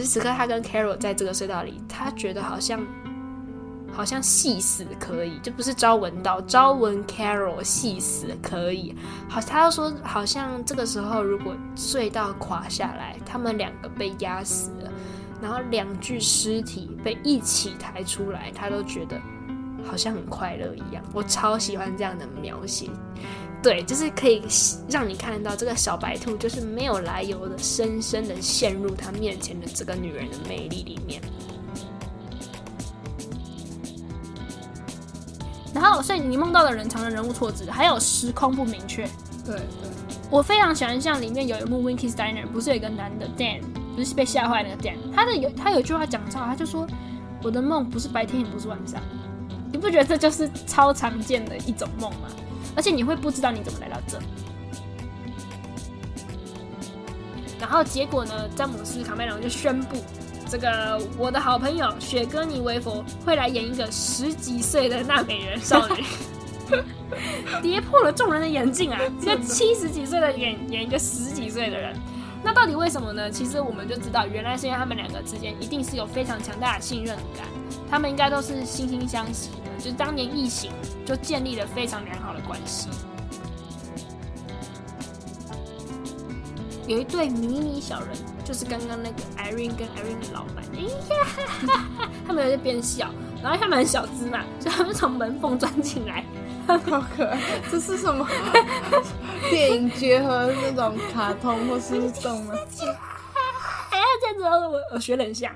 此时此刻他跟 Carol 在这个隧道里，他觉得好像好像戏死可以，就不是招闻道，朝闻 Carol 戏死可以。好，他又说好像这个时候如果隧道垮下来，他们两个被压死了，然后两具尸体被一起抬出来，他都觉得好像很快乐一样。我超喜欢这样的描写。对，就是可以让你看到这个小白兔，就是没有来由的，深深的陷入他面前的这个女人的魅力里面。然后，所以你梦到的人常常人物错置，还有时空不明确。对对，我非常喜欢像里面有一幕《Winky's Diner》，不是有一个男的 Dan，不是被吓坏那个 Dan，他的有他有一句话讲超好，他就说：“我的梦不是白天，也不是晚上。”你不觉得这就是超常见的一种梦吗？而且你会不知道你怎么来到这，然后结果呢？詹姆斯卡梅隆就宣布，这个我的好朋友雪歌尼维佛会来演一个十几岁的纳美人少女，跌破了众人的眼镜啊！一个七十几岁的演演一个十几岁的人，那到底为什么呢？其实我们就知道，原来是因为他们两个之间一定是有非常强大的信任感，他们应该都是惺惺相惜的。就是当年异形就建立了非常良好的关系。有一对迷你小人，就是刚刚那个 Irene 跟 Irene 的老板，他们在那边笑，然后他们很小只嘛，所以他们从门缝钻进来，好可爱。这是什么？电影结合那种卡通或是动漫？哎呀，这样子我我学得很像。